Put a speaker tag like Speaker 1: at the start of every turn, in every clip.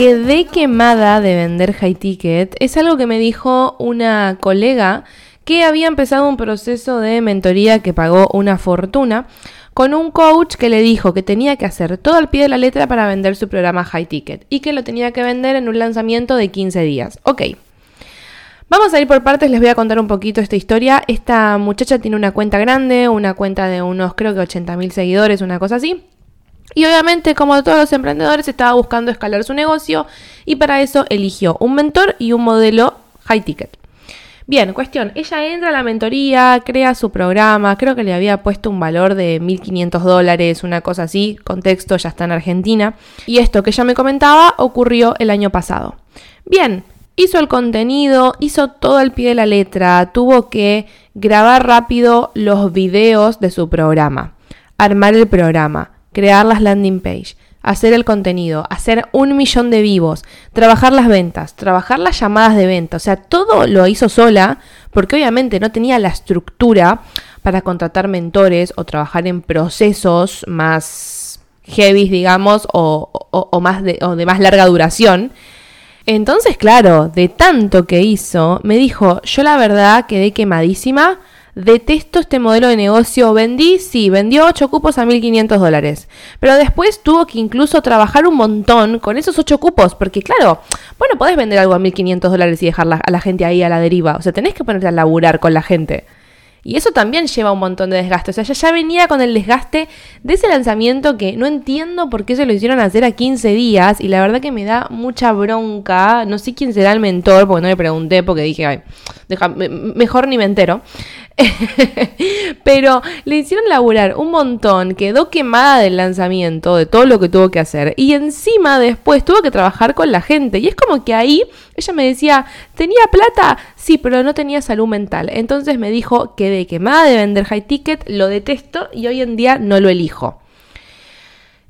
Speaker 1: quedé quemada de vender high ticket es algo que me dijo una colega que había empezado un proceso de mentoría que pagó una fortuna con un coach que le dijo que tenía que hacer todo al pie de la letra para vender su programa high ticket y que lo tenía que vender en un lanzamiento de 15 días. Ok. Vamos a ir por partes, les voy a contar un poquito esta historia. Esta muchacha tiene una cuenta grande, una cuenta de unos creo que 80.000 seguidores, una cosa así. Y obviamente, como todos los emprendedores, estaba buscando escalar su negocio y para eso eligió un mentor y un modelo high ticket. Bien, cuestión, ella entra a la mentoría, crea su programa, creo que le había puesto un valor de 1.500 dólares, una cosa así, contexto, ya está en Argentina. Y esto que ella me comentaba ocurrió el año pasado. Bien, hizo el contenido, hizo todo al pie de la letra, tuvo que grabar rápido los videos de su programa, armar el programa, crear las landing page, hacer el contenido, hacer un millón de vivos, trabajar las ventas, trabajar las llamadas de venta, o sea, todo lo hizo sola porque obviamente no tenía la estructura para contratar mentores o trabajar en procesos más heavy, digamos, o, más de, o de más larga duración. Entonces, claro, de tanto que hizo, me dijo, yo la verdad quedé quemadísima detesto este modelo de negocio. Vendí, sí, vendió 8 cupos a 1.500 dólares. Pero después tuvo que incluso trabajar un montón con esos 8 cupos. Porque claro, bueno, podés vender algo a 1.500 dólares y dejar a la gente ahí a la deriva. O sea, tenés que ponerte a laburar con la gente. Y eso también lleva un montón de desgaste. O sea, ya, ya venía con el desgaste de ese lanzamiento que no entiendo por qué se lo hicieron hacer a 15 días. Y la verdad que me da mucha bronca. No sé quién será el mentor, porque no le pregunté, porque dije, ay, mejor ni me entero. Pero le hicieron laburar un montón, quedó quemada del lanzamiento, de todo lo que tuvo que hacer. Y encima después tuvo que trabajar con la gente. Y es como que ahí ella me decía, ¿tenía plata? Sí, pero no tenía salud mental. Entonces me dijo, quedé quemada de vender high ticket, lo detesto y hoy en día no lo elijo.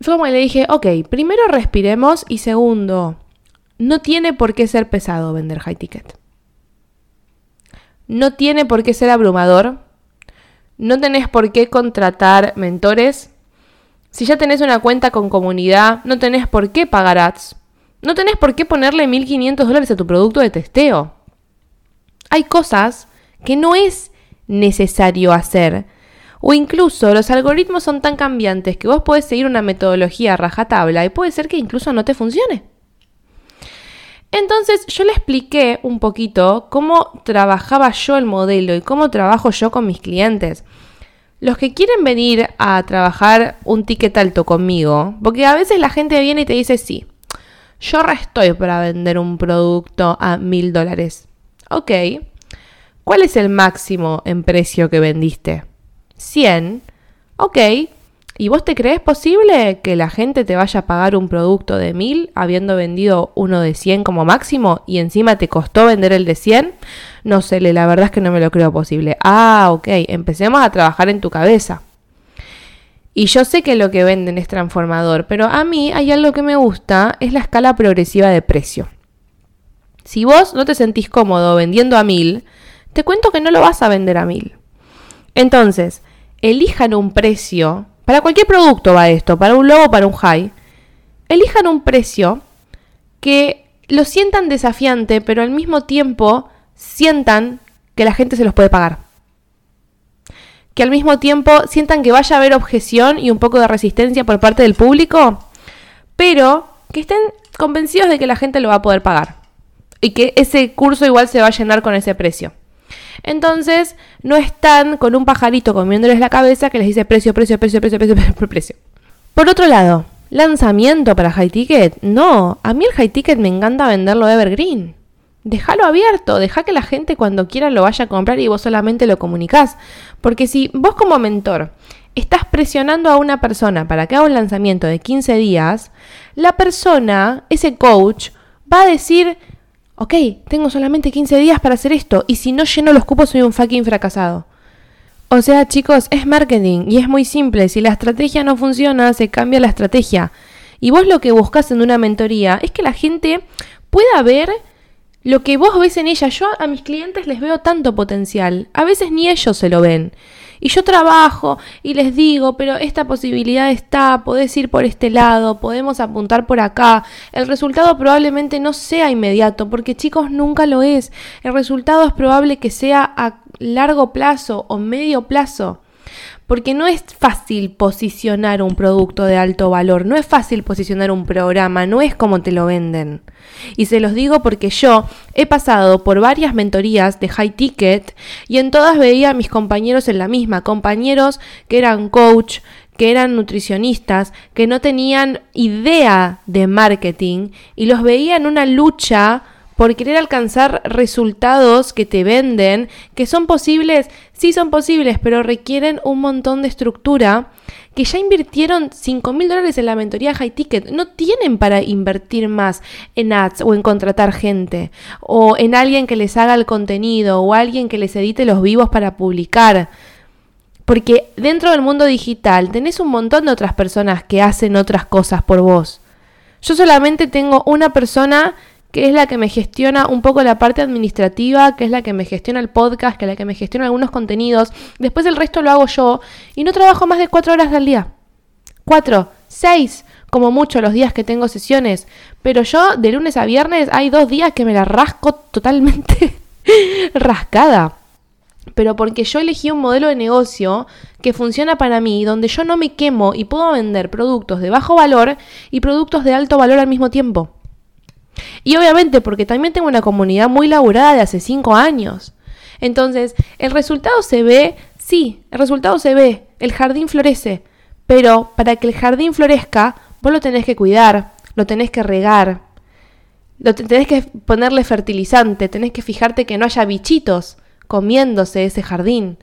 Speaker 1: Fue como le dije, ok, primero respiremos y segundo, no tiene por qué ser pesado vender high ticket. No tiene por qué ser abrumador. No tenés por qué contratar mentores. Si ya tenés una cuenta con comunidad, no tenés por qué pagar ads. No tenés por qué ponerle 1.500 dólares a tu producto de testeo. Hay cosas que no es necesario hacer. O incluso los algoritmos son tan cambiantes que vos podés seguir una metodología rajatabla y puede ser que incluso no te funcione. Entonces yo le expliqué un poquito cómo trabajaba yo el modelo y cómo trabajo yo con mis clientes. Los que quieren venir a trabajar un ticket alto conmigo, porque a veces la gente viene y te dice, sí, yo restoy para vender un producto a mil dólares. Ok, ¿cuál es el máximo en precio que vendiste? 100. Ok, ¿Y vos te crees posible que la gente te vaya a pagar un producto de 1000 habiendo vendido uno de 100 como máximo y encima te costó vender el de 100? No sé, la verdad es que no me lo creo posible. Ah, ok, empecemos a trabajar en tu cabeza. Y yo sé que lo que venden es transformador, pero a mí hay algo que me gusta, es la escala progresiva de precio. Si vos no te sentís cómodo vendiendo a 1000, te cuento que no lo vas a vender a 1000. Entonces, elijan un precio para cualquier producto va esto, para un logo, para un high. Elijan un precio que lo sientan desafiante, pero al mismo tiempo sientan que la gente se los puede pagar. Que al mismo tiempo sientan que vaya a haber objeción y un poco de resistencia por parte del público, pero que estén convencidos de que la gente lo va a poder pagar. Y que ese curso igual se va a llenar con ese precio. Entonces, no están con un pajarito comiéndoles la cabeza que les dice precio, precio, precio, precio, precio, precio, precio. Por otro lado, lanzamiento para high ticket. No, a mí el high ticket me encanta venderlo evergreen. Déjalo abierto, deja que la gente cuando quiera lo vaya a comprar y vos solamente lo comunicás. Porque si vos como mentor estás presionando a una persona para que haga un lanzamiento de 15 días, la persona, ese coach, va a decir, ok, tengo solamente 15 días para hacer esto y si no lleno los cupos soy un fucking fracasado. O sea, chicos, es marketing y es muy simple. Si la estrategia no funciona, se cambia la estrategia. Y vos lo que buscas en una mentoría es que la gente pueda ver lo que vos ves en ella, yo a mis clientes les veo tanto potencial, a veces ni ellos se lo ven. Y yo trabajo y les digo, pero esta posibilidad está, podés ir por este lado, podemos apuntar por acá. El resultado probablemente no sea inmediato, porque chicos nunca lo es. El resultado es probable que sea a largo plazo o medio plazo. Porque no es fácil posicionar un producto de alto valor, no es fácil posicionar un programa, no es como te lo venden. Y se los digo porque yo he pasado por varias mentorías de high ticket y en todas veía a mis compañeros en la misma, compañeros que eran coach, que eran nutricionistas, que no tenían idea de marketing y los veía en una lucha por querer alcanzar resultados que te venden, que son posibles, sí son posibles, pero requieren un montón de estructura, que ya invirtieron 5 mil dólares en la mentoría high ticket, no tienen para invertir más en ads o en contratar gente, o en alguien que les haga el contenido, o alguien que les edite los vivos para publicar. Porque dentro del mundo digital tenés un montón de otras personas que hacen otras cosas por vos. Yo solamente tengo una persona que es la que me gestiona un poco la parte administrativa, que es la que me gestiona el podcast, que es la que me gestiona algunos contenidos. Después el resto lo hago yo y no trabajo más de cuatro horas al día. Cuatro, seis, como mucho los días que tengo sesiones. Pero yo de lunes a viernes hay dos días que me la rasco totalmente rascada. Pero porque yo elegí un modelo de negocio que funciona para mí, donde yo no me quemo y puedo vender productos de bajo valor y productos de alto valor al mismo tiempo. Y obviamente porque también tengo una comunidad muy laburada de hace cinco años. Entonces, el resultado se ve, sí, el resultado se ve, el jardín florece, pero para que el jardín florezca, vos lo tenés que cuidar, lo tenés que regar, lo tenés que ponerle fertilizante, tenés que fijarte que no haya bichitos comiéndose ese jardín.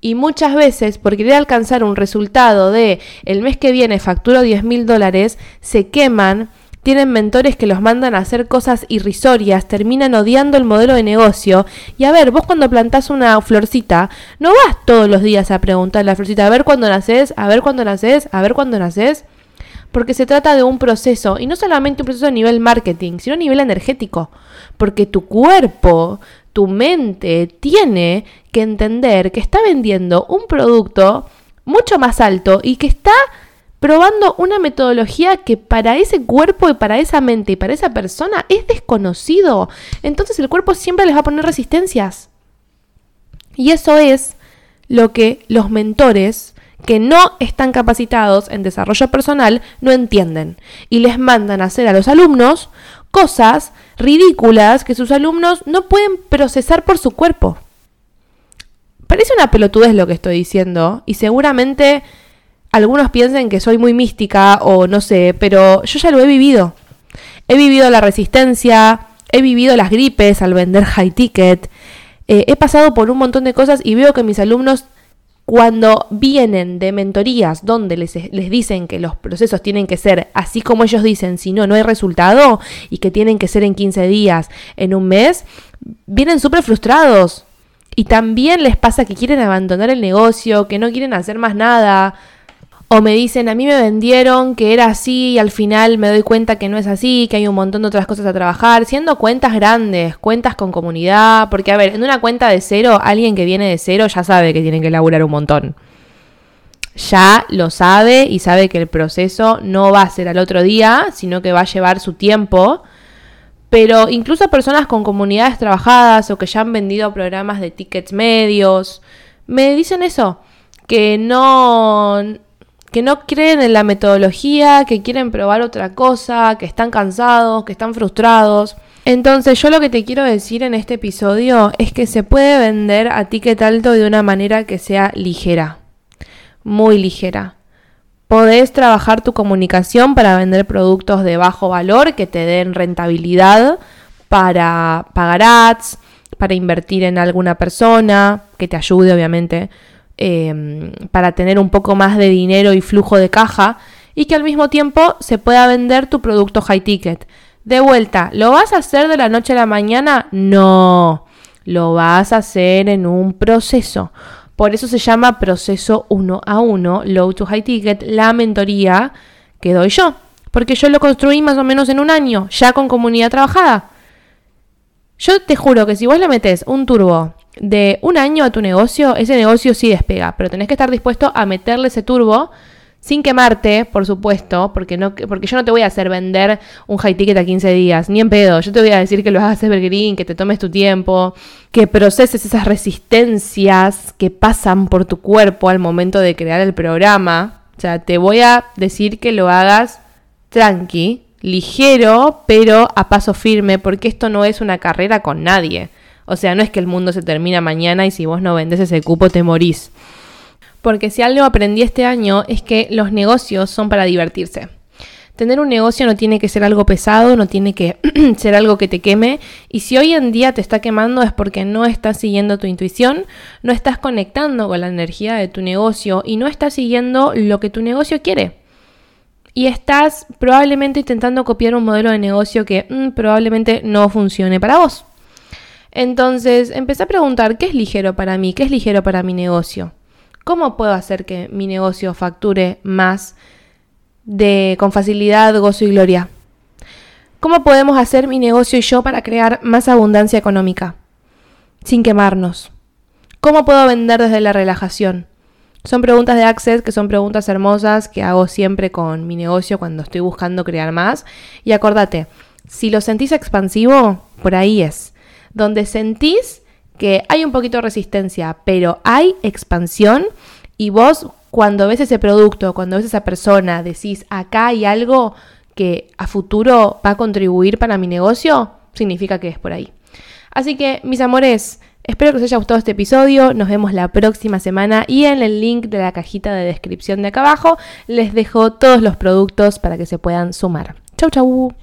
Speaker 1: Y muchas veces, por querer alcanzar un resultado de el mes que viene facturo 10 mil dólares, se queman tienen mentores que los mandan a hacer cosas irrisorias, terminan odiando el modelo de negocio. Y a ver, vos cuando plantás una florcita, no vas todos los días a preguntarle a la florcita, a ver cuándo naces, a ver cuándo naces, a ver cuándo naces. Porque se trata de un proceso, y no solamente un proceso a nivel marketing, sino a nivel energético. Porque tu cuerpo, tu mente tiene que entender que está vendiendo un producto mucho más alto y que está probando una metodología que para ese cuerpo y para esa mente y para esa persona es desconocido. Entonces el cuerpo siempre les va a poner resistencias. Y eso es lo que los mentores que no están capacitados en desarrollo personal no entienden y les mandan a hacer a los alumnos cosas ridículas que sus alumnos no pueden procesar por su cuerpo. Parece una pelotudez lo que estoy diciendo y seguramente algunos piensen que soy muy mística o no sé, pero yo ya lo he vivido. He vivido la resistencia, he vivido las gripes al vender high ticket, eh, he pasado por un montón de cosas y veo que mis alumnos cuando vienen de mentorías donde les, les, dicen que los procesos tienen que ser así como ellos dicen, si no, no hay resultado y que tienen que ser en 15 días, en un mes, vienen súper frustrados. Y también les pasa que quieren abandonar el negocio, que no quieren hacer más nada, o me dicen, a mí me vendieron que era así y al final me doy cuenta que no es así, que hay un montón de otras cosas a trabajar, siendo cuentas grandes, cuentas con comunidad, porque a ver, en una cuenta de cero, alguien que viene de cero ya sabe que tiene que laburar un montón. Ya lo sabe y sabe que el proceso no va a ser al otro día, sino que va a llevar su tiempo. Pero incluso personas con comunidades trabajadas o que ya han vendido programas de tickets medios, me dicen eso, que no, que no creen en la metodología, que quieren probar otra cosa, que están cansados, que están frustrados. Entonces yo lo que te quiero decir en este episodio es que se puede vender a ticket alto de una manera que sea ligera, muy ligera. Podés trabajar tu comunicación para vender productos de bajo valor que te den rentabilidad para pagar ads, para invertir en alguna persona, que te ayude obviamente Em, para tener un poco más de dinero y flujo de caja y que al mismo tiempo se pueda vender tu producto high ticket. De vuelta, ¿lo vas a hacer de la noche a la mañana? No, lo vas a hacer en un proceso. Por eso se llama proceso uno a uno, low to high ticket, la mentoría que doy yo. Porque yo lo construí más o menos en un año, ya con comunidad trabajada. Yo te juro que si vos le metes un turbo de un año a tu negocio, ese negocio sí despega, pero tenés que estar dispuesto a meterle ese turbo sin quemarte, por supuesto, porque, no, porque yo no te voy a hacer vender un high ticket a 15 días, ni en pedo. Yo te voy a decir que lo hagas evergreen, que te tomes tu tiempo, que proceses esas resistencias que pasan por tu cuerpo al momento de crear el programa. O sea, te voy a decir que lo hagas tranqui, ligero, pero a paso firme, porque esto no es una carrera con nadie. O sea, no es que el mundo se termina mañana y si vos no vendes ese cupo te morís. Porque si algo aprendí este año es que los negocios son para divertirse. Tener un negocio no tiene que ser algo pesado, no tiene que ser algo que te queme. Y si hoy en día te está quemando es porque no estás siguiendo tu intuición, no estás conectando con la energía de tu negocio y no estás siguiendo lo que tu negocio quiere. Y estás probablemente intentando copiar un modelo de negocio que mm, probablemente no funcione para vos. Entonces empecé a preguntar, ¿qué es ligero para mí? ¿Qué es ligero para mi negocio? ¿Cómo puedo hacer que mi negocio facture más de con facilidad, gozo y gloria? ¿Cómo podemos hacer mi negocio y yo para crear más abundancia económica sin quemarnos? ¿Cómo puedo vender desde la relajación? Son preguntas de Access que son preguntas hermosas que hago siempre con mi negocio cuando estoy buscando crear más. Y acordate, si lo sentís expansivo, por ahí es. Donde sentís que hay un poquito de resistencia, pero hay expansión y vos cuando ves ese producto, cuando ves esa persona, decís, acá hay algo que a futuro va a contribuir para mi negocio, significa que es por ahí. Así que, mis amores, espero que os haya gustado este episodio. Nos vemos la próxima semana y en el link de la cajita de descripción de acá abajo les dejo todos los productos para que se puedan sumar. Chau, chau.